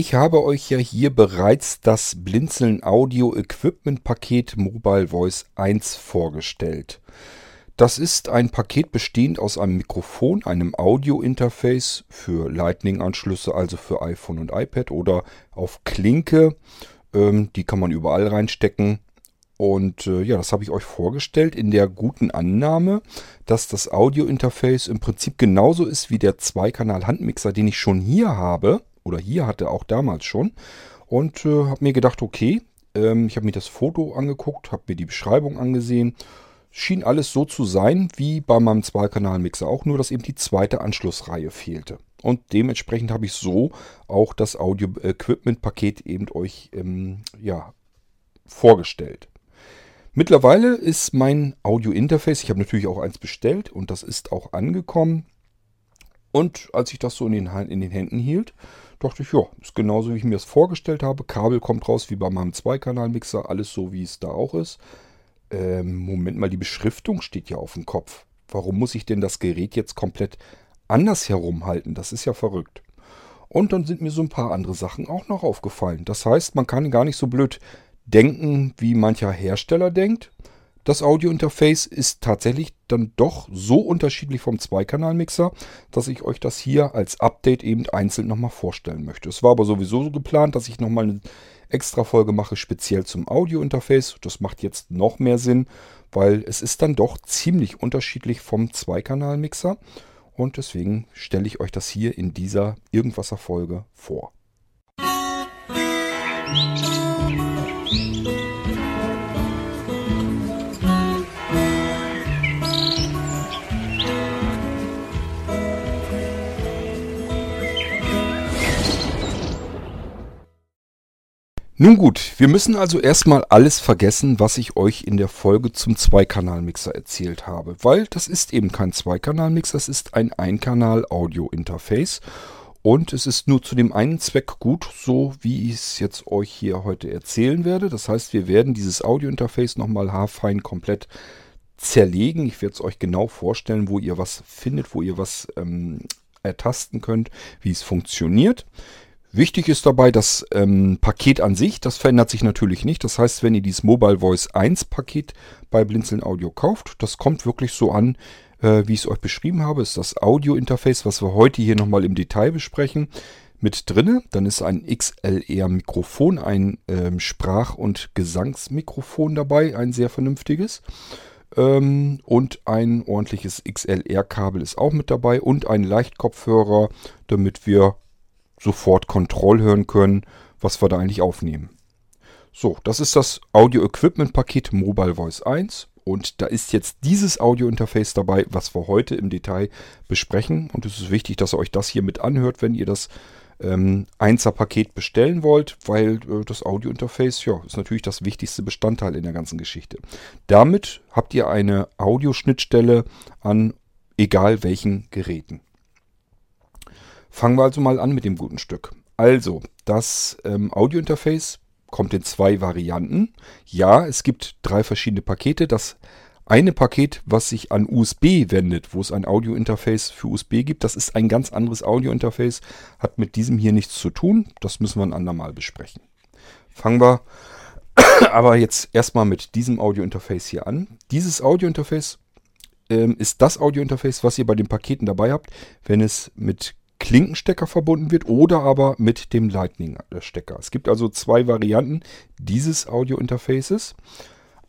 Ich habe euch ja hier bereits das Blinzeln Audio Equipment Paket Mobile Voice 1 vorgestellt. Das ist ein Paket bestehend aus einem Mikrofon, einem Audio-Interface für Lightning-Anschlüsse, also für iPhone und iPad oder auf Klinke. Ähm, die kann man überall reinstecken. Und äh, ja, das habe ich euch vorgestellt in der guten Annahme, dass das Audio-Interface im Prinzip genauso ist wie der Zweikanal-Handmixer, den ich schon hier habe. Oder hier hatte auch damals schon. Und äh, habe mir gedacht, okay, ähm, ich habe mir das Foto angeguckt, habe mir die Beschreibung angesehen. Schien alles so zu sein wie bei meinem Zweikanal-Mixer auch, nur dass eben die zweite Anschlussreihe fehlte. Und dementsprechend habe ich so auch das Audio-Equipment-Paket eben euch ähm, ja, vorgestellt. Mittlerweile ist mein Audio-Interface, ich habe natürlich auch eins bestellt und das ist auch angekommen. Und als ich das so in den, in den Händen hielt, dachte ich, ja, ist genauso wie ich mir das vorgestellt habe. Kabel kommt raus wie bei meinem Zweikanal-Mixer, alles so wie es da auch ist. Ähm, Moment mal, die Beschriftung steht ja auf dem Kopf. Warum muss ich denn das Gerät jetzt komplett anders herumhalten? Das ist ja verrückt. Und dann sind mir so ein paar andere Sachen auch noch aufgefallen. Das heißt, man kann gar nicht so blöd denken, wie mancher Hersteller denkt. Das Audiointerface ist tatsächlich dann doch so unterschiedlich vom Zweikanalmixer, dass ich euch das hier als Update eben einzeln nochmal vorstellen möchte. Es war aber sowieso so geplant, dass ich nochmal eine extra Folge mache, speziell zum Audiointerface. Das macht jetzt noch mehr Sinn, weil es ist dann doch ziemlich unterschiedlich vom Zweikanalmixer. Und deswegen stelle ich euch das hier in dieser Irgendwasser-Folge vor. Musik Nun gut, wir müssen also erstmal alles vergessen, was ich euch in der Folge zum Zweikanal-Mixer erzählt habe, weil das ist eben kein Zweikanal-Mixer, es ist ein Einkanal-Audio-Interface und es ist nur zu dem einen Zweck gut, so wie ich es jetzt euch hier heute erzählen werde. Das heißt, wir werden dieses Audio-Interface nochmal haarfein komplett zerlegen. Ich werde es euch genau vorstellen, wo ihr was findet, wo ihr was ähm, ertasten könnt, wie es funktioniert. Wichtig ist dabei das ähm, Paket an sich, das verändert sich natürlich nicht. Das heißt, wenn ihr dieses Mobile Voice 1 Paket bei Blinzeln Audio kauft, das kommt wirklich so an, äh, wie ich es euch beschrieben habe. Ist das Audio-Interface, was wir heute hier nochmal im Detail besprechen, mit drinne. Dann ist ein XLR-Mikrofon, ein ähm, Sprach- und Gesangsmikrofon dabei, ein sehr vernünftiges. Ähm, und ein ordentliches XLR-Kabel ist auch mit dabei und ein Leichtkopfhörer, damit wir sofort Kontroll hören können, was wir da eigentlich aufnehmen. So, das ist das Audio Equipment Paket Mobile Voice 1 und da ist jetzt dieses Audio Interface dabei, was wir heute im Detail besprechen und es ist wichtig, dass ihr euch das hier mit anhört, wenn ihr das ähm, 1er Paket bestellen wollt, weil äh, das Audio Interface ja, ist natürlich das wichtigste Bestandteil in der ganzen Geschichte. Damit habt ihr eine Audioschnittstelle an egal welchen Geräten. Fangen wir also mal an mit dem guten Stück. Also, das ähm, Audiointerface kommt in zwei Varianten. Ja, es gibt drei verschiedene Pakete. Das eine Paket, was sich an USB wendet, wo es ein Audiointerface für USB gibt, das ist ein ganz anderes Audiointerface, hat mit diesem hier nichts zu tun. Das müssen wir ein andermal besprechen. Fangen wir aber jetzt erstmal mit diesem Audiointerface hier an. Dieses Audiointerface ähm, ist das Audiointerface, was ihr bei den Paketen dabei habt, wenn es mit Klinkenstecker verbunden wird oder aber mit dem Lightning-Stecker. Es gibt also zwei Varianten dieses Audio-Interfaces.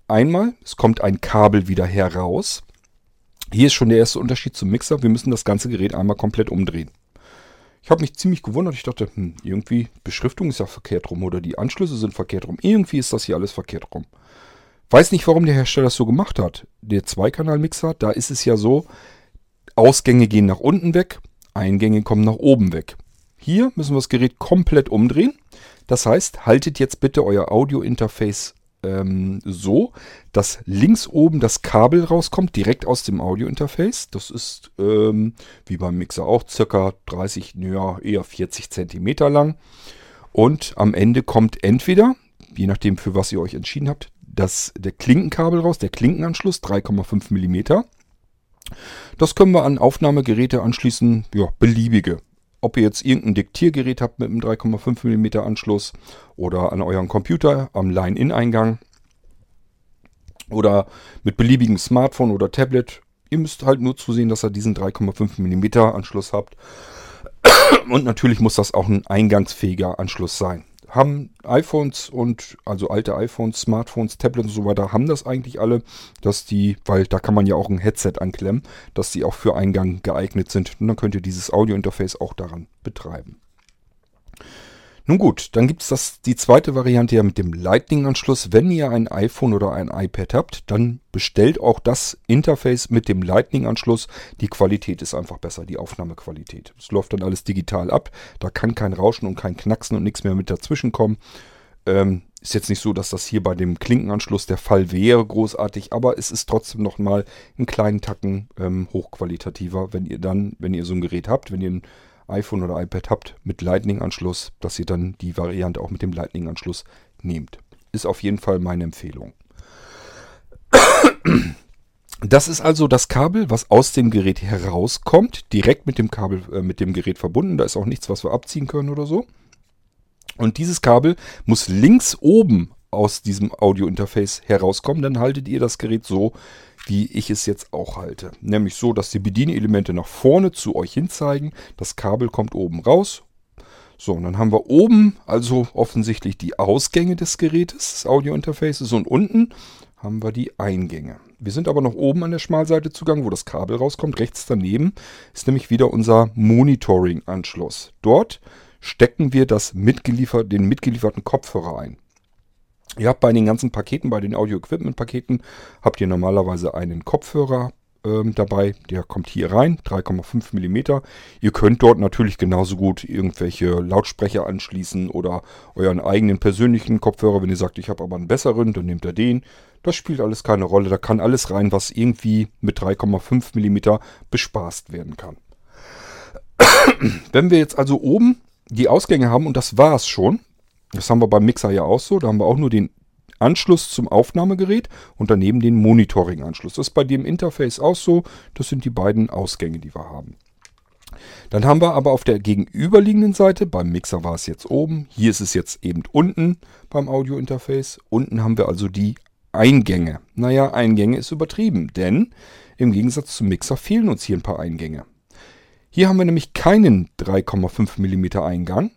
Einmal, es kommt ein Kabel wieder heraus. Hier ist schon der erste Unterschied zum Mixer. Wir müssen das ganze Gerät einmal komplett umdrehen. Ich habe mich ziemlich gewundert. Ich dachte, hm, irgendwie Beschriftung ist ja verkehrt rum oder die Anschlüsse sind verkehrt rum. Irgendwie ist das hier alles verkehrt rum. Weiß nicht, warum der Hersteller das so gemacht hat. Der Zweikanal-Mixer, da ist es ja so, Ausgänge gehen nach unten weg, Eingänge kommen nach oben weg. Hier müssen wir das Gerät komplett umdrehen. Das heißt, haltet jetzt bitte euer Audio-Interface ähm, so, dass links oben das Kabel rauskommt, direkt aus dem Audio-Interface. Das ist ähm, wie beim Mixer auch circa 30, ja, eher 40 cm lang. Und am Ende kommt entweder, je nachdem für was ihr euch entschieden habt, das, der Klinkenkabel raus, der Klinkenanschluss 3,5 mm das können wir an Aufnahmegeräte anschließen, ja, beliebige. ob ihr jetzt irgendein Diktiergerät habt mit einem 3,5 mm Anschluss oder an euren Computer am Line-In-Eingang oder mit beliebigem Smartphone oder Tablet. Ihr müsst halt nur zusehen, dass ihr diesen 3,5 mm Anschluss habt. Und natürlich muss das auch ein eingangsfähiger Anschluss sein. Haben iPhones und also alte iPhones, Smartphones, Tablets und so weiter, haben das eigentlich alle, dass die, weil da kann man ja auch ein Headset anklemmen, dass die auch für Eingang geeignet sind. Und dann könnt ihr dieses Audio-Interface auch daran betreiben. Nun gut, dann gibt es die zweite Variante ja mit dem Lightning-Anschluss. Wenn ihr ein iPhone oder ein iPad habt, dann bestellt auch das Interface mit dem Lightning-Anschluss. Die Qualität ist einfach besser, die Aufnahmequalität. Es läuft dann alles digital ab. Da kann kein Rauschen und kein Knacksen und nichts mehr mit dazwischen kommen. Ähm, ist jetzt nicht so, dass das hier bei dem Klinkenanschluss der Fall wäre, großartig, aber es ist trotzdem nochmal einen kleinen Tacken ähm, hochqualitativer, wenn ihr dann, wenn ihr so ein Gerät habt, wenn ihr ein iPhone oder iPad habt mit Lightning-Anschluss, dass ihr dann die Variante auch mit dem Lightning-Anschluss nehmt. Ist auf jeden Fall meine Empfehlung. Das ist also das Kabel, was aus dem Gerät herauskommt, direkt mit dem Kabel, äh, mit dem Gerät verbunden. Da ist auch nichts, was wir abziehen können oder so. Und dieses Kabel muss links oben aus diesem Audio-Interface herauskommen. Dann haltet ihr das Gerät so, wie ich es jetzt auch halte. Nämlich so, dass die Bedienelemente nach vorne zu euch hin zeigen. Das Kabel kommt oben raus. So, und dann haben wir oben also offensichtlich die Ausgänge des Gerätes, des Audio-Interfaces und unten haben wir die Eingänge. Wir sind aber noch oben an der Schmalseite zugange, wo das Kabel rauskommt. Rechts daneben ist nämlich wieder unser Monitoring-Anschluss. Dort stecken wir das mitgeliefert, den mitgelieferten Kopfhörer ein. Ihr habt bei den ganzen Paketen, bei den Audio-Equipment-Paketen, habt ihr normalerweise einen Kopfhörer ähm, dabei. Der kommt hier rein, 3,5 mm. Ihr könnt dort natürlich genauso gut irgendwelche Lautsprecher anschließen oder euren eigenen persönlichen Kopfhörer. Wenn ihr sagt, ich habe aber einen besseren, dann nehmt ihr den. Das spielt alles keine Rolle. Da kann alles rein, was irgendwie mit 3,5 mm bespaßt werden kann. Wenn wir jetzt also oben die Ausgänge haben, und das war es schon, das haben wir beim Mixer ja auch so. Da haben wir auch nur den Anschluss zum Aufnahmegerät und daneben den Monitoring-Anschluss. Das ist bei dem Interface auch so. Das sind die beiden Ausgänge, die wir haben. Dann haben wir aber auf der gegenüberliegenden Seite, beim Mixer war es jetzt oben, hier ist es jetzt eben unten beim Audio-Interface. Unten haben wir also die Eingänge. Naja, Eingänge ist übertrieben, denn im Gegensatz zum Mixer fehlen uns hier ein paar Eingänge. Hier haben wir nämlich keinen 3,5 mm Eingang,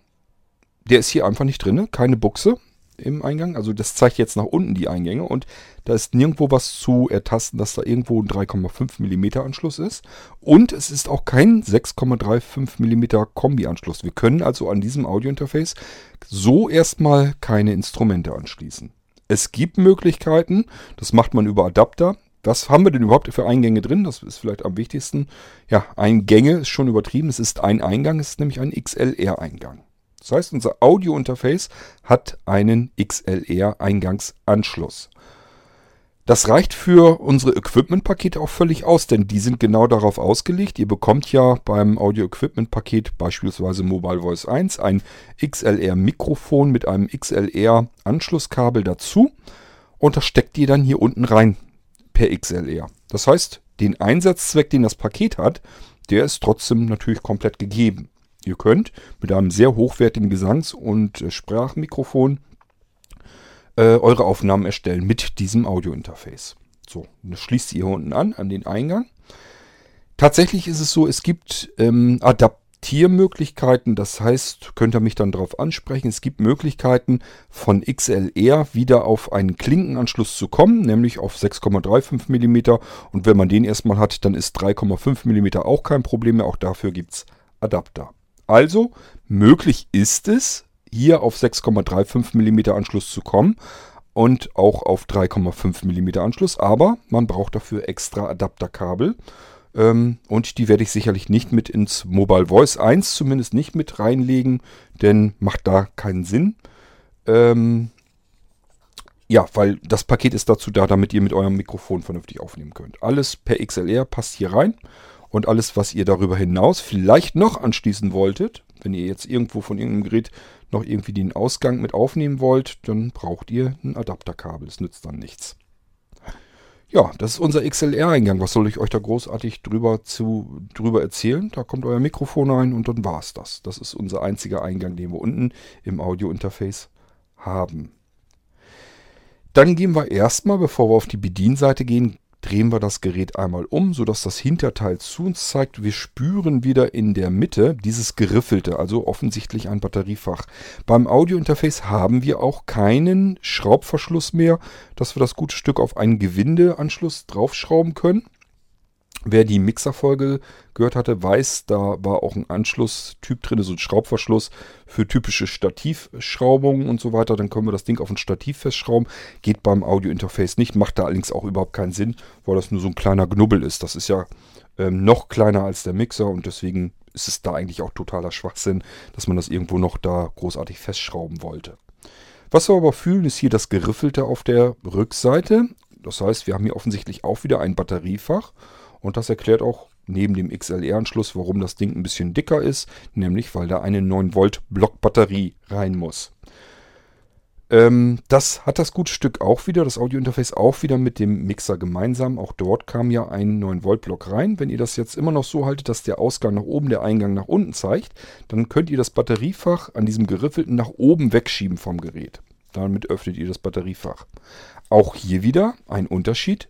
der ist hier einfach nicht drin, keine Buchse im Eingang. Also das zeigt jetzt nach unten die Eingänge und da ist nirgendwo was zu ertasten, dass da irgendwo ein 3,5 mm Anschluss ist. Und es ist auch kein 6,35 mm Kombi-Anschluss. Wir können also an diesem Audiointerface so erstmal keine Instrumente anschließen. Es gibt Möglichkeiten, das macht man über Adapter. Was haben wir denn überhaupt für Eingänge drin? Das ist vielleicht am wichtigsten. Ja, Eingänge ist schon übertrieben. Es ist ein Eingang, es ist nämlich ein XLR-Eingang. Das heißt, unser Audio-Interface hat einen XLR-Eingangsanschluss. Das reicht für unsere Equipment-Pakete auch völlig aus, denn die sind genau darauf ausgelegt. Ihr bekommt ja beim Audio-Equipment-Paket beispielsweise Mobile Voice 1 ein XLR-Mikrofon mit einem XLR-Anschlusskabel dazu und das steckt ihr dann hier unten rein per XLR. Das heißt, den Einsatzzweck, den das Paket hat, der ist trotzdem natürlich komplett gegeben. Ihr könnt mit einem sehr hochwertigen Gesangs- und Sprachmikrofon äh, eure Aufnahmen erstellen mit diesem Audiointerface. So, das schließt ihr hier unten an, an den Eingang. Tatsächlich ist es so, es gibt ähm, Adaptiermöglichkeiten, das heißt, könnt ihr mich dann darauf ansprechen, es gibt Möglichkeiten von XLR wieder auf einen Klinkenanschluss zu kommen, nämlich auf 6,35 mm und wenn man den erstmal hat, dann ist 3,5 mm auch kein Problem mehr, auch dafür gibt es Adapter. Also, möglich ist es, hier auf 6,35 mm Anschluss zu kommen und auch auf 3,5 mm Anschluss, aber man braucht dafür extra Adapterkabel. Ähm, und die werde ich sicherlich nicht mit ins Mobile Voice 1 zumindest nicht mit reinlegen, denn macht da keinen Sinn. Ähm, ja, weil das Paket ist dazu da, damit ihr mit eurem Mikrofon vernünftig aufnehmen könnt. Alles per XLR passt hier rein. Und alles, was ihr darüber hinaus vielleicht noch anschließen wolltet, wenn ihr jetzt irgendwo von irgendeinem Gerät noch irgendwie den Ausgang mit aufnehmen wollt, dann braucht ihr ein Adapterkabel. Das nützt dann nichts. Ja, das ist unser XLR-Eingang. Was soll ich euch da großartig drüber, zu, drüber erzählen? Da kommt euer Mikrofon rein und dann war es das. Das ist unser einziger Eingang, den wir unten im Audio-Interface haben. Dann gehen wir erstmal, bevor wir auf die Bedienseite gehen, drehen wir das Gerät einmal um, sodass das Hinterteil zu uns zeigt. Wir spüren wieder in der Mitte dieses Geriffelte, also offensichtlich ein Batteriefach. Beim Audiointerface haben wir auch keinen Schraubverschluss mehr, dass wir das gute Stück auf einen Gewindeanschluss draufschrauben können. Wer die Mixerfolge gehört hatte, weiß, da war auch ein Anschlusstyp drin, so ein Schraubverschluss für typische Stativschraubungen und so weiter. Dann können wir das Ding auf ein Stativ festschrauben. Geht beim Audiointerface nicht, macht da allerdings auch überhaupt keinen Sinn, weil das nur so ein kleiner Knubbel ist. Das ist ja ähm, noch kleiner als der Mixer und deswegen ist es da eigentlich auch totaler Schwachsinn, dass man das irgendwo noch da großartig festschrauben wollte. Was wir aber fühlen, ist hier das Geriffelte auf der Rückseite. Das heißt, wir haben hier offensichtlich auch wieder ein Batteriefach. Und das erklärt auch neben dem XLR-Anschluss, warum das Ding ein bisschen dicker ist, nämlich weil da eine 9-Volt-Block-Batterie rein muss. Ähm, das hat das gute Stück auch wieder, das Audiointerface auch wieder mit dem Mixer gemeinsam. Auch dort kam ja ein 9-Volt-Block rein. Wenn ihr das jetzt immer noch so haltet, dass der Ausgang nach oben, der Eingang nach unten zeigt, dann könnt ihr das Batteriefach an diesem geriffelten nach oben wegschieben vom Gerät. Damit öffnet ihr das Batteriefach. Auch hier wieder ein Unterschied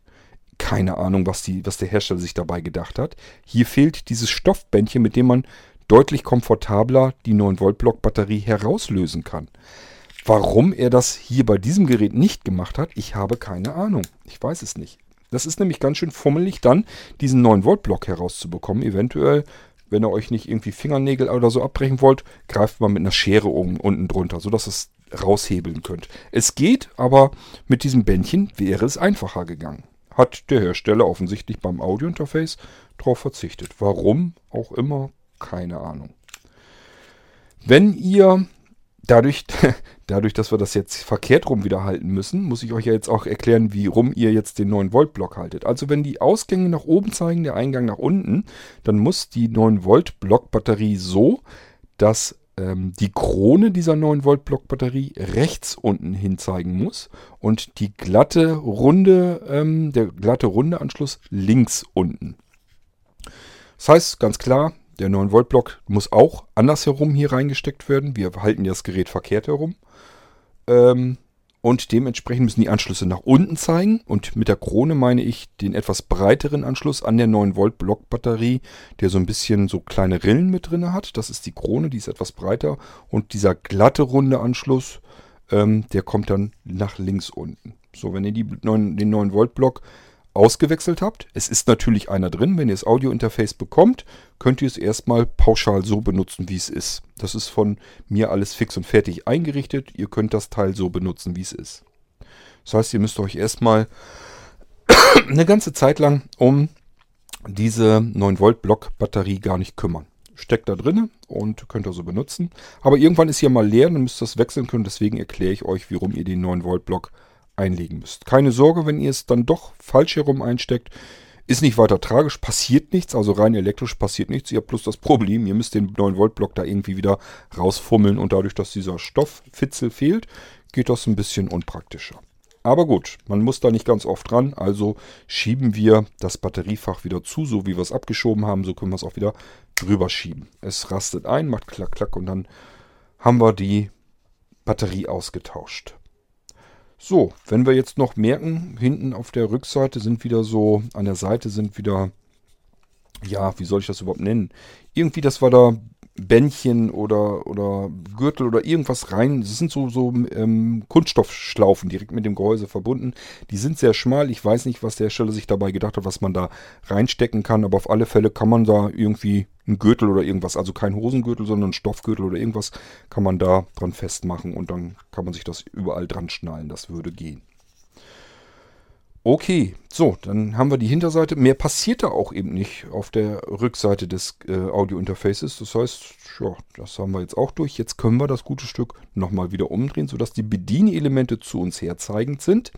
keine Ahnung, was, die, was der Hersteller sich dabei gedacht hat. Hier fehlt dieses Stoffbändchen, mit dem man deutlich komfortabler die 9-Volt-Block-Batterie herauslösen kann. Warum er das hier bei diesem Gerät nicht gemacht hat, ich habe keine Ahnung. Ich weiß es nicht. Das ist nämlich ganz schön fummelig, dann diesen 9-Volt-Block herauszubekommen. Eventuell, wenn ihr euch nicht irgendwie Fingernägel oder so abbrechen wollt, greift man mit einer Schere oben, unten drunter, sodass es raushebeln könnt. Es geht, aber mit diesem Bändchen wäre es einfacher gegangen hat der Hersteller offensichtlich beim Audiointerface darauf verzichtet. Warum auch immer, keine Ahnung. Wenn ihr dadurch, dadurch, dass wir das jetzt verkehrt rum wieder halten müssen, muss ich euch ja jetzt auch erklären, wie rum ihr jetzt den 9 Volt Block haltet. Also wenn die Ausgänge nach oben zeigen, der Eingang nach unten, dann muss die 9 Volt Block Batterie so, dass ähm, die Krone dieser 9 Volt Block Batterie rechts unten hin zeigen muss und die glatte runde, ähm, der glatte runde Anschluss links unten. Das heißt ganz klar, der 9 Volt Block muss auch andersherum hier reingesteckt werden. Wir halten das Gerät verkehrt herum. Ähm, und dementsprechend müssen die Anschlüsse nach unten zeigen. Und mit der Krone meine ich den etwas breiteren Anschluss an der 9 Volt Block Batterie, der so ein bisschen so kleine Rillen mit drin hat. Das ist die Krone, die ist etwas breiter. Und dieser glatte runde Anschluss, ähm, der kommt dann nach links unten. So, wenn ihr die 9, den 9 Volt Block ausgewechselt habt. Es ist natürlich einer drin. Wenn ihr das Audio-Interface bekommt, könnt ihr es erstmal pauschal so benutzen, wie es ist. Das ist von mir alles fix und fertig eingerichtet. Ihr könnt das Teil so benutzen, wie es ist. Das heißt, ihr müsst euch erstmal eine ganze Zeit lang um diese 9-Volt-Block-Batterie gar nicht kümmern. Steckt da drin und könnt ihr so benutzen. Aber irgendwann ist hier mal leer, dann müsst ihr das wechseln können. Deswegen erkläre ich euch, warum ihr den 9-Volt-Block einlegen müsst. Keine Sorge, wenn ihr es dann doch falsch herum einsteckt. Ist nicht weiter tragisch, passiert nichts, also rein elektrisch passiert nichts. Ihr habt bloß das Problem, ihr müsst den 9-Volt-Block da irgendwie wieder rausfummeln und dadurch, dass dieser Stofffitzel fehlt, geht das ein bisschen unpraktischer. Aber gut, man muss da nicht ganz oft dran, also schieben wir das Batteriefach wieder zu, so wie wir es abgeschoben haben, so können wir es auch wieder drüber schieben. Es rastet ein, macht klack, klack und dann haben wir die Batterie ausgetauscht. So, wenn wir jetzt noch merken, hinten auf der Rückseite sind wieder so, an der Seite sind wieder, ja, wie soll ich das überhaupt nennen? Irgendwie, dass wir da Bändchen oder, oder Gürtel oder irgendwas rein. Das sind so, so ähm, Kunststoffschlaufen direkt mit dem Gehäuse verbunden. Die sind sehr schmal. Ich weiß nicht, was der Hersteller sich dabei gedacht hat, was man da reinstecken kann. Aber auf alle Fälle kann man da irgendwie einen Gürtel oder irgendwas, also kein Hosengürtel, sondern ein Stoffgürtel oder irgendwas, kann man da dran festmachen und dann kann man sich das überall dran schnallen. Das würde gehen. Okay, so, dann haben wir die Hinterseite. Mehr passiert da auch eben nicht auf der Rückseite des äh, Audio-Interfaces. Das heißt, ja, das haben wir jetzt auch durch. Jetzt können wir das gute Stück nochmal wieder umdrehen, sodass die Bedienelemente zu uns herzeigend sind.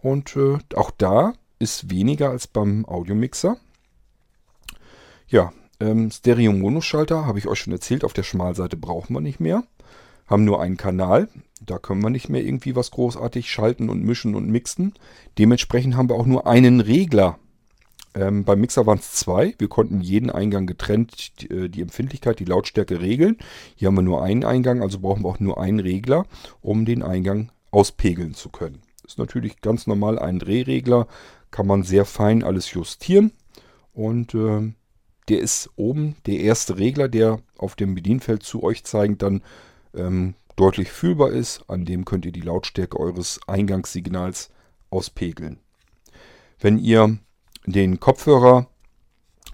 Und äh, auch da ist weniger als beim Audiomixer. Ja, ähm, Stereo-Mono-Schalter habe ich euch schon erzählt. Auf der Schmalseite brauchen wir nicht mehr. Haben nur einen Kanal. Da können wir nicht mehr irgendwie was großartig schalten und mischen und mixen. Dementsprechend haben wir auch nur einen Regler. Ähm, beim Mixer waren es zwei. Wir konnten jeden Eingang getrennt die, äh, die, Empfindlichkeit, die Lautstärke regeln. Hier haben wir nur einen Eingang, also brauchen wir auch nur einen Regler, um den Eingang auspegeln zu können. Ist natürlich ganz normal ein Drehregler, kann man sehr fein alles justieren. Und äh, der ist oben der erste Regler, der auf dem Bedienfeld zu euch zeigend dann ähm, deutlich fühlbar ist. An dem könnt ihr die Lautstärke eures Eingangssignals auspegeln. Wenn ihr den Kopfhörer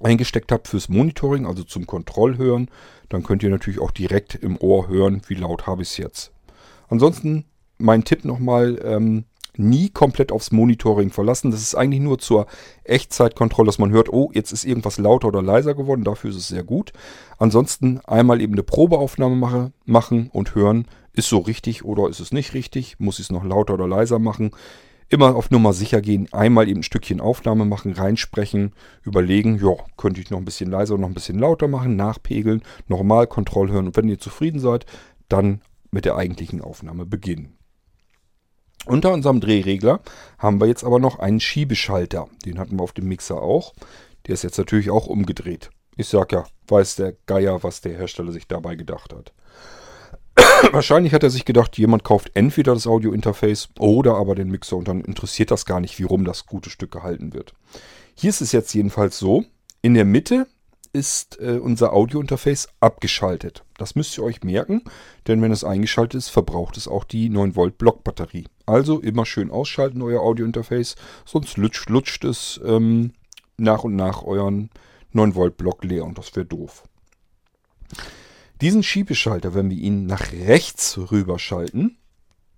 eingesteckt habt fürs Monitoring, also zum Kontrollhören, dann könnt ihr natürlich auch direkt im Ohr hören, wie laut habe ich es jetzt. Ansonsten mein Tipp nochmal, ähm, nie komplett aufs Monitoring verlassen. Das ist eigentlich nur zur Echtzeitkontrolle, dass man hört, oh, jetzt ist irgendwas lauter oder leiser geworden. Dafür ist es sehr gut. Ansonsten einmal eben eine Probeaufnahme mache, machen und hören, ist so richtig oder ist es nicht richtig? Muss ich es noch lauter oder leiser machen? Immer auf Nummer sicher gehen, einmal eben ein Stückchen Aufnahme machen, reinsprechen, überlegen, ja, könnte ich noch ein bisschen leiser oder noch ein bisschen lauter machen, nachpegeln, nochmal Kontroll hören und wenn ihr zufrieden seid, dann mit der eigentlichen Aufnahme beginnen. Unter unserem Drehregler haben wir jetzt aber noch einen Schiebeschalter. Den hatten wir auf dem Mixer auch. Der ist jetzt natürlich auch umgedreht. Ich sag ja, weiß der Geier, was der Hersteller sich dabei gedacht hat. Wahrscheinlich hat er sich gedacht, jemand kauft entweder das Audiointerface oder aber den Mixer und dann interessiert das gar nicht, wie rum das gute Stück gehalten wird. Hier ist es jetzt jedenfalls so, in der Mitte ist äh, unser Audiointerface abgeschaltet. Das müsst ihr euch merken, denn wenn es eingeschaltet ist, verbraucht es auch die 9 Volt Blockbatterie. Also immer schön ausschalten euer Audiointerface, sonst lutscht, lutscht es ähm, nach und nach euren 9 Volt Block leer und das wäre doof. Diesen Schiebeschalter, wenn wir ihn nach rechts rüberschalten,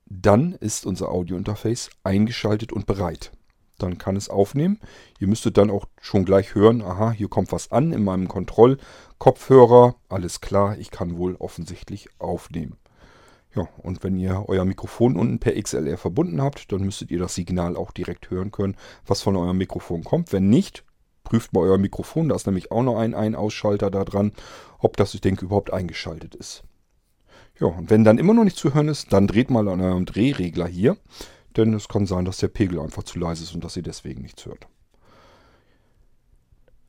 dann ist unser Audiointerface eingeschaltet und bereit dann kann es aufnehmen. Ihr müsstet dann auch schon gleich hören, aha, hier kommt was an in meinem Kontrollkopfhörer. Alles klar, ich kann wohl offensichtlich aufnehmen. Ja, und wenn ihr euer Mikrofon unten per XLR verbunden habt, dann müsstet ihr das Signal auch direkt hören können, was von eurem Mikrofon kommt. Wenn nicht, prüft mal euer Mikrofon, da ist nämlich auch noch ein Ein-Ausschalter da dran, ob das, ich denke, überhaupt eingeschaltet ist. Ja, und wenn dann immer noch nicht zu hören ist, dann dreht mal an eurem Drehregler hier. Denn es kann sein, dass der Pegel einfach zu leise ist und dass ihr deswegen nichts hört.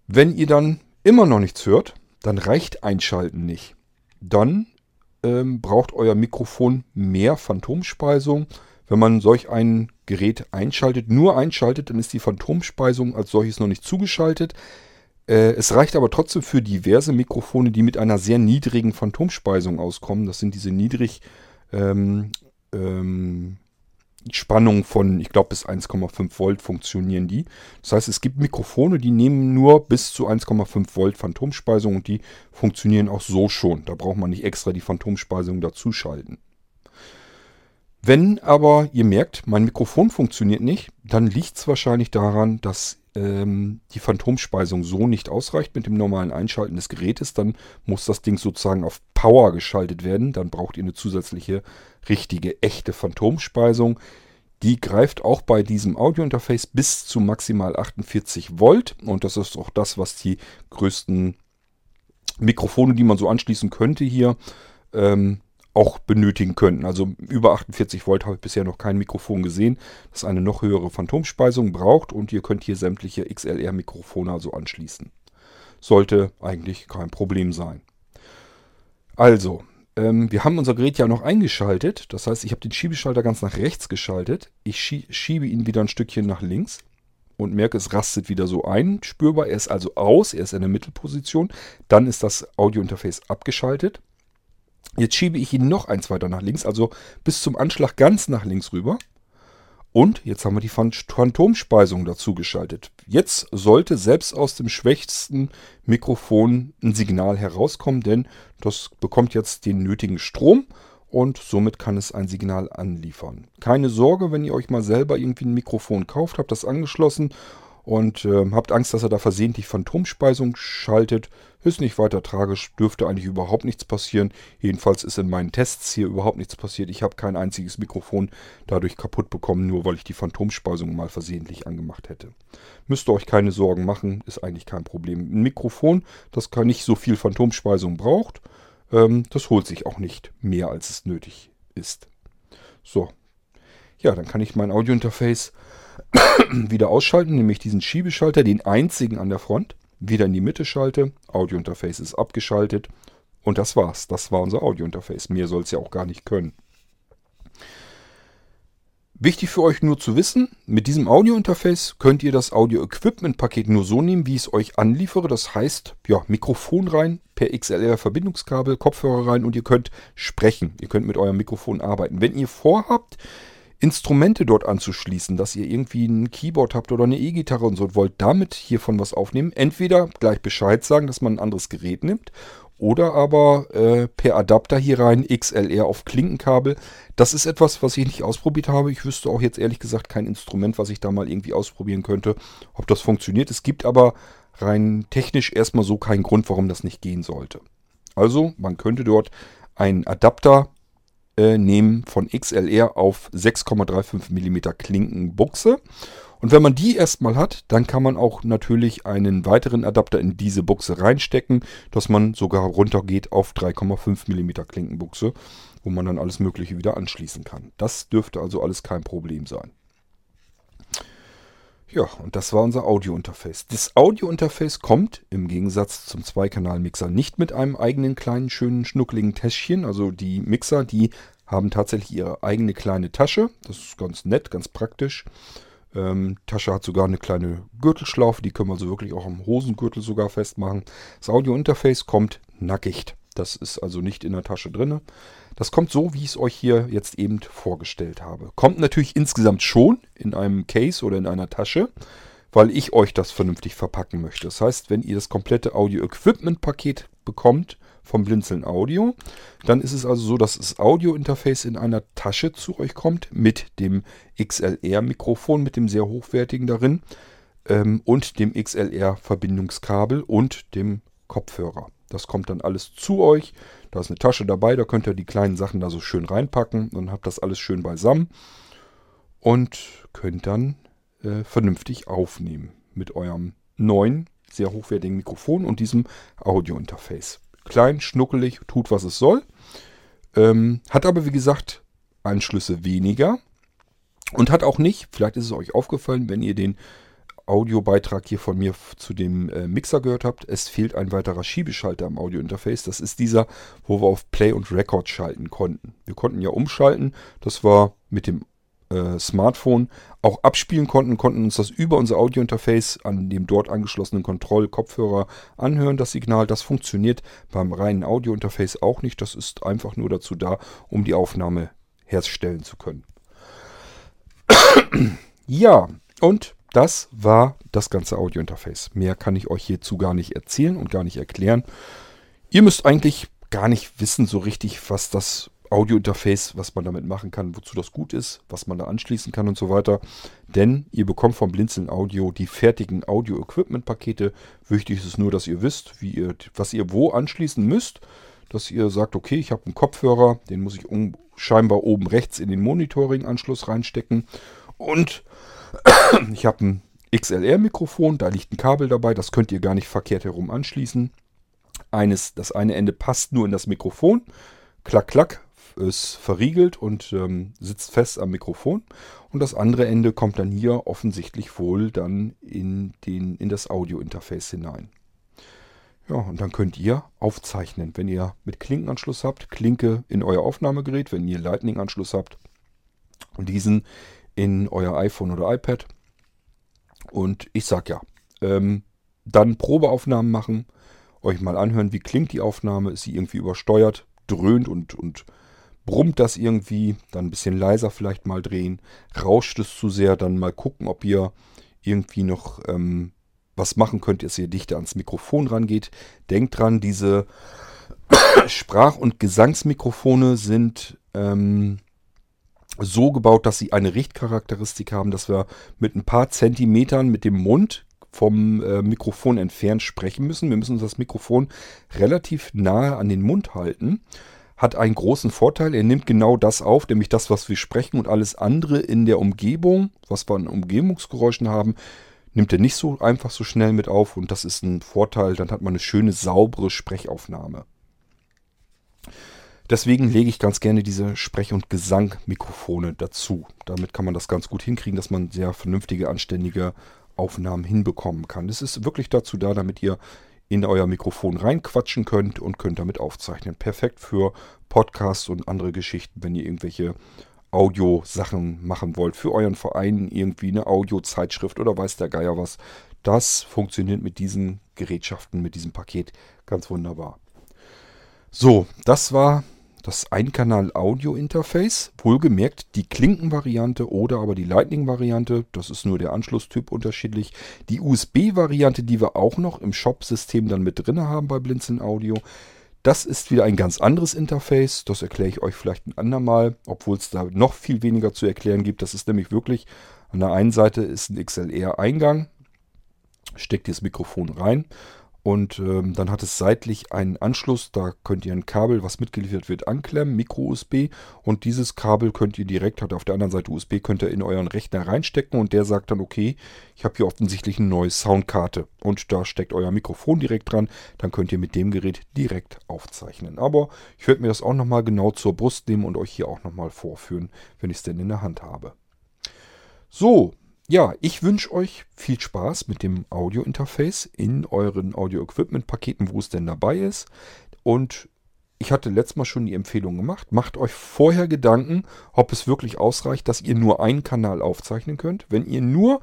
Wenn ihr dann immer noch nichts hört, dann reicht Einschalten nicht. Dann ähm, braucht euer Mikrofon mehr Phantomspeisung. Wenn man solch ein Gerät einschaltet, nur einschaltet, dann ist die Phantomspeisung als solches noch nicht zugeschaltet. Äh, es reicht aber trotzdem für diverse Mikrofone, die mit einer sehr niedrigen Phantomspeisung auskommen. Das sind diese niedrig ähm, ähm, Spannung von, ich glaube, bis 1,5 Volt funktionieren die. Das heißt, es gibt Mikrofone, die nehmen nur bis zu 1,5 Volt Phantomspeisung und die funktionieren auch so schon. Da braucht man nicht extra die Phantomspeisung dazuschalten. Wenn aber ihr merkt, mein Mikrofon funktioniert nicht, dann liegt es wahrscheinlich daran, dass ähm, die Phantomspeisung so nicht ausreicht mit dem normalen Einschalten des Gerätes. Dann muss das Ding sozusagen auf Power geschaltet werden. Dann braucht ihr eine zusätzliche richtige, echte Phantomspeisung. Die greift auch bei diesem Audiointerface bis zu maximal 48 Volt. Und das ist auch das, was die größten Mikrofone, die man so anschließen könnte hier, ähm, auch benötigen könnten. Also über 48 Volt habe ich bisher noch kein Mikrofon gesehen, das eine noch höhere Phantomspeisung braucht und ihr könnt hier sämtliche XLR-Mikrofone also anschließen. Sollte eigentlich kein Problem sein. Also, ähm, wir haben unser Gerät ja noch eingeschaltet. Das heißt, ich habe den Schiebeschalter ganz nach rechts geschaltet. Ich schiebe ihn wieder ein Stückchen nach links und merke, es rastet wieder so ein. Spürbar, er ist also aus, er ist in der Mittelposition. Dann ist das Audiointerface abgeschaltet. Jetzt schiebe ich ihn noch eins weiter nach links, also bis zum Anschlag ganz nach links rüber. Und jetzt haben wir die Phantomspeisung dazu geschaltet. Jetzt sollte selbst aus dem schwächsten Mikrofon ein Signal herauskommen, denn das bekommt jetzt den nötigen Strom und somit kann es ein Signal anliefern. Keine Sorge, wenn ihr euch mal selber irgendwie ein Mikrofon kauft, habt das angeschlossen und äh, habt Angst, dass er da versehentlich Phantomspeisung schaltet. Ist nicht weiter tragisch, dürfte eigentlich überhaupt nichts passieren. Jedenfalls ist in meinen Tests hier überhaupt nichts passiert. Ich habe kein einziges Mikrofon dadurch kaputt bekommen, nur weil ich die Phantomspeisung mal versehentlich angemacht hätte. Müsst ihr euch keine Sorgen machen, ist eigentlich kein Problem. Ein Mikrofon, das gar nicht so viel Phantomspeisung braucht, Ähm, das holt sich auch nicht mehr, als es nötig ist. So. Ja, dann kann ich mein Audiointerface wieder ausschalten, nämlich diesen Schiebeschalter, den einzigen an der Front, wieder in die Mitte schalte. Audiointerface ist abgeschaltet. Und das war's. Das war unser Audiointerface. Mehr soll es ja auch gar nicht können. Wichtig für euch nur zu wissen, mit diesem Audio-Interface könnt ihr das Audio-Equipment-Paket nur so nehmen, wie ich es euch anliefere. Das heißt, ja, Mikrofon rein, per XLR-Verbindungskabel, Kopfhörer rein und ihr könnt sprechen. Ihr könnt mit eurem Mikrofon arbeiten. Wenn ihr vorhabt, Instrumente dort anzuschließen, dass ihr irgendwie ein Keyboard habt oder eine E-Gitarre und so wollt damit hiervon was aufnehmen, entweder gleich Bescheid sagen, dass man ein anderes Gerät nimmt oder aber äh, per Adapter hier rein, XLR auf Klinkenkabel. Das ist etwas, was ich nicht ausprobiert habe. Ich wüsste auch jetzt ehrlich gesagt kein Instrument, was ich da mal irgendwie ausprobieren könnte, ob das funktioniert. Es gibt aber rein technisch erstmal so keinen Grund, warum das nicht gehen sollte. Also, man könnte dort einen Adapter äh, nehmen von XLR auf 6,35 mm Klinkenbuchse und wenn man die erstmal hat, dann kann man auch natürlich einen weiteren Adapter in diese Buchse reinstecken, dass man sogar runtergeht auf 3,5 mm Klinkenbuchse, wo man dann alles Mögliche wieder anschließen kann. Das dürfte also alles kein Problem sein. Ja, und das war unser Audio-Interface. Das Audio-Interface kommt im Gegensatz zum Zweikanal-Mixer nicht mit einem eigenen kleinen, schönen, schnuckligen Täschchen. Also die Mixer, die haben tatsächlich ihre eigene kleine Tasche. Das ist ganz nett, ganz praktisch. Ähm, Tasche hat sogar eine kleine Gürtelschlaufe, die können wir so wirklich auch am Hosengürtel sogar festmachen. Das Audio-Interface kommt nackig. Das ist also nicht in der Tasche drin. Das kommt so, wie ich es euch hier jetzt eben vorgestellt habe. Kommt natürlich insgesamt schon in einem Case oder in einer Tasche, weil ich euch das vernünftig verpacken möchte. Das heißt, wenn ihr das komplette Audio-Equipment-Paket bekommt, vom Blinzeln Audio. Dann ist es also so, dass das Audio-Interface in einer Tasche zu euch kommt mit dem XLR-Mikrofon, mit dem sehr hochwertigen darin ähm, und dem XLR-Verbindungskabel und dem Kopfhörer. Das kommt dann alles zu euch. Da ist eine Tasche dabei, da könnt ihr die kleinen Sachen da so schön reinpacken und habt das alles schön beisammen und könnt dann äh, vernünftig aufnehmen mit eurem neuen, sehr hochwertigen Mikrofon und diesem Audio-Interface. Klein, schnuckelig, tut was es soll. Ähm, hat aber wie gesagt Anschlüsse weniger. Und hat auch nicht, vielleicht ist es euch aufgefallen, wenn ihr den Audiobeitrag hier von mir zu dem äh, Mixer gehört habt, es fehlt ein weiterer Schiebeschalter am Audiointerface. Das ist dieser, wo wir auf Play und Record schalten konnten. Wir konnten ja umschalten. Das war mit dem äh, Smartphone auch abspielen konnten, konnten uns das über unser Audiointerface an dem dort angeschlossenen Kontrollkopfhörer anhören, das Signal. Das funktioniert beim reinen Audiointerface auch nicht. Das ist einfach nur dazu da, um die Aufnahme herstellen zu können. ja, und das war das ganze Audiointerface. Mehr kann ich euch hierzu gar nicht erzählen und gar nicht erklären. Ihr müsst eigentlich gar nicht wissen so richtig, was das Audiointerface, was man damit machen kann, wozu das gut ist, was man da anschließen kann und so weiter. Denn ihr bekommt vom Blinzeln Audio die fertigen Audio-Equipment-Pakete. Wichtig ist es nur, dass ihr wisst, wie ihr, was ihr wo anschließen müsst. Dass ihr sagt, okay, ich habe einen Kopfhörer, den muss ich scheinbar oben rechts in den Monitoring-Anschluss reinstecken. Und ich habe ein XLR-Mikrofon, da liegt ein Kabel dabei, das könnt ihr gar nicht verkehrt herum anschließen. Eines, das eine Ende passt nur in das Mikrofon. Klack, klack, ist verriegelt und ähm, sitzt fest am Mikrofon. Und das andere Ende kommt dann hier offensichtlich wohl dann in, den, in das Audio-Interface hinein. Ja, und dann könnt ihr aufzeichnen. Wenn ihr mit Klinkenanschluss habt, Klinke in euer Aufnahmegerät, wenn ihr Lightning-Anschluss habt, diesen in euer iPhone oder iPad. Und ich sag ja, ähm, dann Probeaufnahmen machen, euch mal anhören, wie klingt die Aufnahme, ist sie irgendwie übersteuert, dröhnt und, und brummt das irgendwie, dann ein bisschen leiser vielleicht mal drehen, rauscht es zu sehr, dann mal gucken, ob ihr irgendwie noch ähm, was machen könnt, dass ihr dichter ans Mikrofon rangeht. Denkt dran, diese Sprach- und Gesangsmikrofone sind ähm, so gebaut, dass sie eine Richtcharakteristik haben, dass wir mit ein paar Zentimetern mit dem Mund vom äh, Mikrofon entfernt sprechen müssen. Wir müssen uns das Mikrofon relativ nahe an den Mund halten hat einen großen Vorteil. Er nimmt genau das auf, nämlich das, was wir sprechen und alles andere in der Umgebung, was wir an Umgebungsgeräuschen haben, nimmt er nicht so einfach so schnell mit auf und das ist ein Vorteil. Dann hat man eine schöne, saubere Sprechaufnahme. Deswegen lege ich ganz gerne diese Sprech- und Gesangmikrofone dazu. Damit kann man das ganz gut hinkriegen, dass man sehr vernünftige, anständige Aufnahmen hinbekommen kann. Es ist wirklich dazu da, damit ihr in euer Mikrofon reinquatschen könnt und könnt damit aufzeichnen. Perfekt für Podcasts und andere Geschichten, wenn ihr irgendwelche Audiosachen machen wollt. Für euren Verein irgendwie eine Audiozeitschrift oder weiß der Geier was. Das funktioniert mit diesen Gerätschaften, mit diesem Paket ganz wunderbar. So, das war das Einkanal-Audio-Interface. Wohlgemerkt die Klinkenvariante oder aber die Lightning-Variante. Das ist nur der Anschlusstyp unterschiedlich. Die USB-Variante, die wir auch noch im Shop-System dann mit drin haben bei Blinzeln Audio. Das ist wieder ein ganz anderes Interface. Das erkläre ich euch vielleicht ein andermal, obwohl es da noch viel weniger zu erklären gibt. Das ist nämlich wirklich, an der einen Seite ist ein XLR-Eingang. Steckt ihr das Mikrofon rein und ähm, dann hat es seitlich einen Anschluss, da könnt ihr ein Kabel, was mitgeliefert wird, anklemmen, Micro-USB. Und dieses Kabel könnt ihr direkt, hat auf der anderen Seite USB, könnt ihr in euren Rechner reinstecken und der sagt dann, okay, ich habe hier offensichtlich eine neue Soundkarte. Und da steckt euer Mikrofon direkt dran, dann könnt ihr mit dem Gerät direkt aufzeichnen. Aber ich werde mir das auch nochmal genau zur Brust nehmen und euch hier auch nochmal vorführen, wenn ich es denn in der Hand habe. So, ja, ich wünsche euch viel Spaß mit dem Audio-Interface in euren Audio-Equipment-Paketen, wo es denn dabei ist. Und ich hatte letztes Mal schon die Empfehlung gemacht. Macht euch vorher Gedanken, ob es wirklich ausreicht, dass ihr nur einen Kanal aufzeichnen könnt. Wenn ihr nur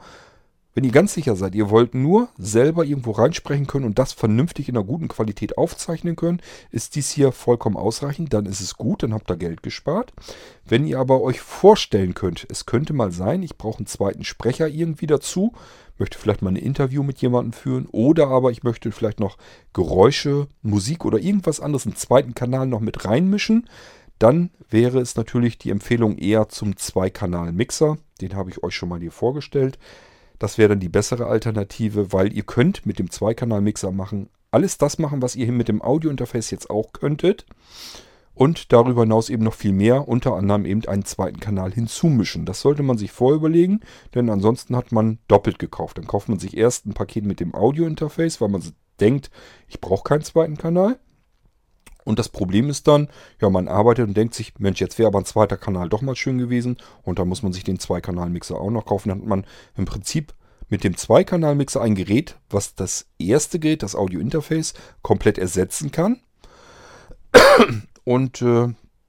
wenn ihr ganz sicher seid, ihr wollt nur selber irgendwo reinsprechen können und das vernünftig in einer guten Qualität aufzeichnen können, ist dies hier vollkommen ausreichend, dann ist es gut, dann habt ihr Geld gespart. Wenn ihr aber euch vorstellen könnt, es könnte mal sein, ich brauche einen zweiten Sprecher irgendwie dazu, möchte vielleicht mal ein Interview mit jemandem führen oder aber ich möchte vielleicht noch Geräusche, Musik oder irgendwas anderes, einen zweiten Kanal noch mit reinmischen, dann wäre es natürlich die Empfehlung eher zum Zweikanal-Mixer. Den habe ich euch schon mal hier vorgestellt. Das wäre dann die bessere Alternative, weil ihr könnt mit dem Zweikanal-Mixer machen, alles das machen, was ihr hier mit dem Audio-Interface jetzt auch könntet. Und darüber hinaus eben noch viel mehr, unter anderem eben einen zweiten Kanal hinzumischen. Das sollte man sich vorüberlegen, denn ansonsten hat man doppelt gekauft. Dann kauft man sich erst ein Paket mit dem Audio-Interface, weil man denkt, ich brauche keinen zweiten Kanal. Und das Problem ist dann, ja, man arbeitet und denkt sich, Mensch, jetzt wäre aber ein zweiter Kanal doch mal schön gewesen. Und da muss man sich den Zweikanal-Mixer auch noch kaufen. Dann hat man im Prinzip mit dem Zweikanal-Mixer ein Gerät, was das erste Gerät, das Audio-Interface, komplett ersetzen kann. Und äh,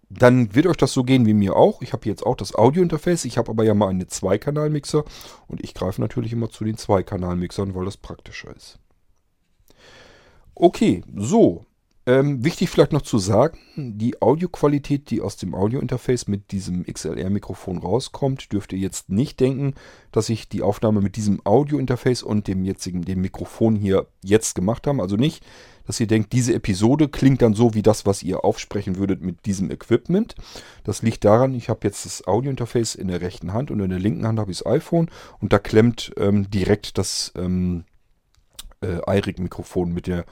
dann wird euch das so gehen wie mir auch. Ich habe jetzt auch das Audio-Interface. Ich habe aber ja mal einen Zweikanal-Mixer. Und ich greife natürlich immer zu den Zweikanal-Mixern, weil das praktischer ist. Okay, so. Ähm, wichtig vielleicht noch zu sagen, die Audioqualität, die aus dem Audiointerface mit diesem XLR-Mikrofon rauskommt, dürft ihr jetzt nicht denken, dass ich die Aufnahme mit diesem Audiointerface und dem jetzigen, dem Mikrofon hier jetzt gemacht habe. Also nicht, dass ihr denkt, diese Episode klingt dann so wie das, was ihr aufsprechen würdet mit diesem Equipment. Das liegt daran, ich habe jetzt das Audiointerface in der rechten Hand und in der linken Hand habe ich das iPhone und da klemmt ähm, direkt das ähm, äh, iRig-Mikrofon mit der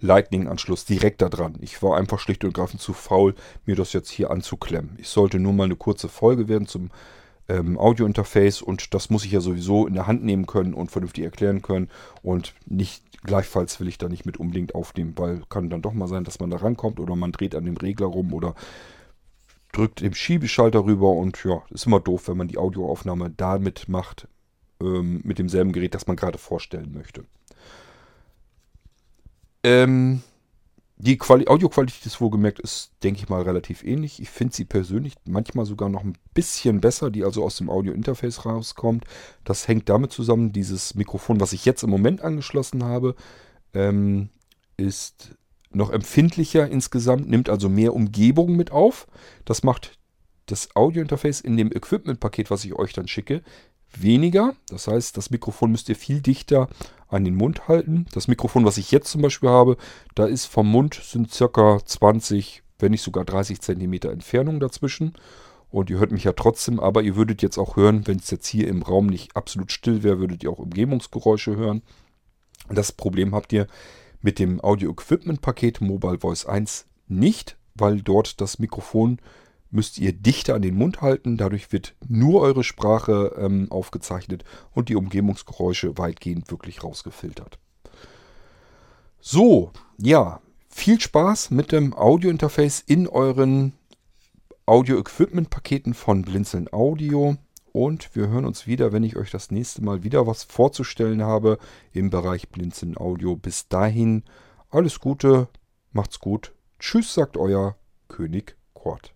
Lightning-Anschluss direkt da dran. Ich war einfach schlicht und greifend zu faul, mir das jetzt hier anzuklemmen. Ich sollte nur mal eine kurze Folge werden zum ähm, Audio-Interface und das muss ich ja sowieso in der Hand nehmen können und vernünftig erklären können und nicht gleichfalls will ich da nicht mit unbedingt aufnehmen, weil kann dann doch mal sein, dass man da rankommt oder man dreht an dem Regler rum oder drückt den Schiebeschalter rüber und ja, ist immer doof, wenn man die Audioaufnahme damit macht, ähm, mit demselben Gerät, das man gerade vorstellen möchte. Ähm, die Quali Audioqualität ist wohlgemerkt, ist, denke ich mal, relativ ähnlich. Ich finde sie persönlich manchmal sogar noch ein bisschen besser, die also aus dem Audio-Interface rauskommt. Das hängt damit zusammen, dieses Mikrofon, was ich jetzt im Moment angeschlossen habe, ähm, ist noch empfindlicher insgesamt, nimmt also mehr Umgebung mit auf. Das macht das Audio-Interface in dem Equipment-Paket, was ich euch dann schicke, weniger. Das heißt, das Mikrofon müsst ihr viel dichter an den Mund halten. Das Mikrofon, was ich jetzt zum Beispiel habe, da ist vom Mund sind circa 20, wenn nicht sogar 30 Zentimeter Entfernung dazwischen. Und ihr hört mich ja trotzdem, aber ihr würdet jetzt auch hören, wenn es jetzt hier im Raum nicht absolut still wäre, würdet ihr auch Umgebungsgeräusche hören. Das Problem habt ihr mit dem Audio Equipment Paket Mobile Voice 1 nicht, weil dort das Mikrofon müsst ihr dichter an den Mund halten. Dadurch wird nur eure Sprache ähm, aufgezeichnet und die Umgebungsgeräusche weitgehend wirklich rausgefiltert. So, ja, Viel Spaß mit dem Audio-Interface in euren Audio-Equipment-Paketen von Blinzeln Audio. Und wir hören uns wieder, wenn ich euch das nächste Mal wieder was vorzustellen habe im Bereich Blinzeln Audio. Bis dahin alles Gute, macht's gut. Tschüss, sagt euer König Kort.